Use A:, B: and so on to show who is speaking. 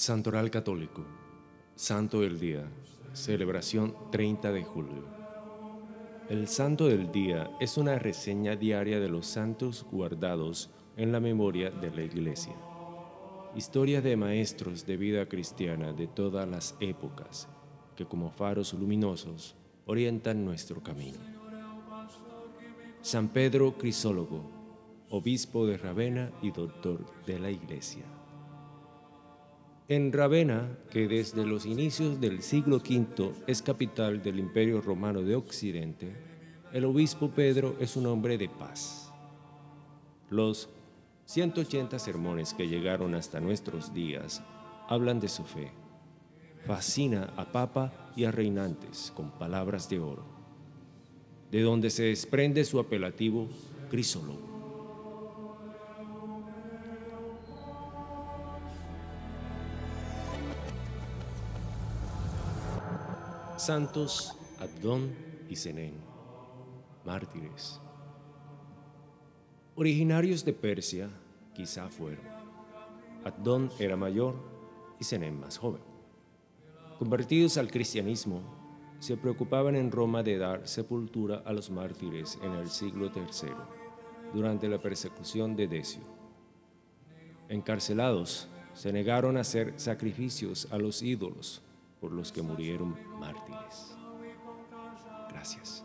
A: Santoral Católico, Santo del Día, celebración 30 de julio. El Santo del Día es una reseña diaria de los santos guardados en la memoria de la Iglesia. Historia de maestros de vida cristiana de todas las épocas, que como faros luminosos orientan nuestro camino. San Pedro Crisólogo, obispo de Ravenna y doctor de la Iglesia. En Ravenna, que desde los inicios del siglo V es capital del Imperio Romano de Occidente, el obispo Pedro es un hombre de paz. Los 180 sermones que llegaron hasta nuestros días hablan de su fe. Fascina a papa y a reinantes con palabras de oro, de donde se desprende su apelativo crisólogo. Santos Abdón y Zenén, mártires. Originarios de Persia, quizá fueron. Abdón era mayor y Zenén más joven. Convertidos al cristianismo, se preocupaban en Roma de dar sepultura a los mártires en el siglo III, durante la persecución de Decio. Encarcelados, se negaron a hacer sacrificios a los ídolos por los que murieron mártires. Gracias.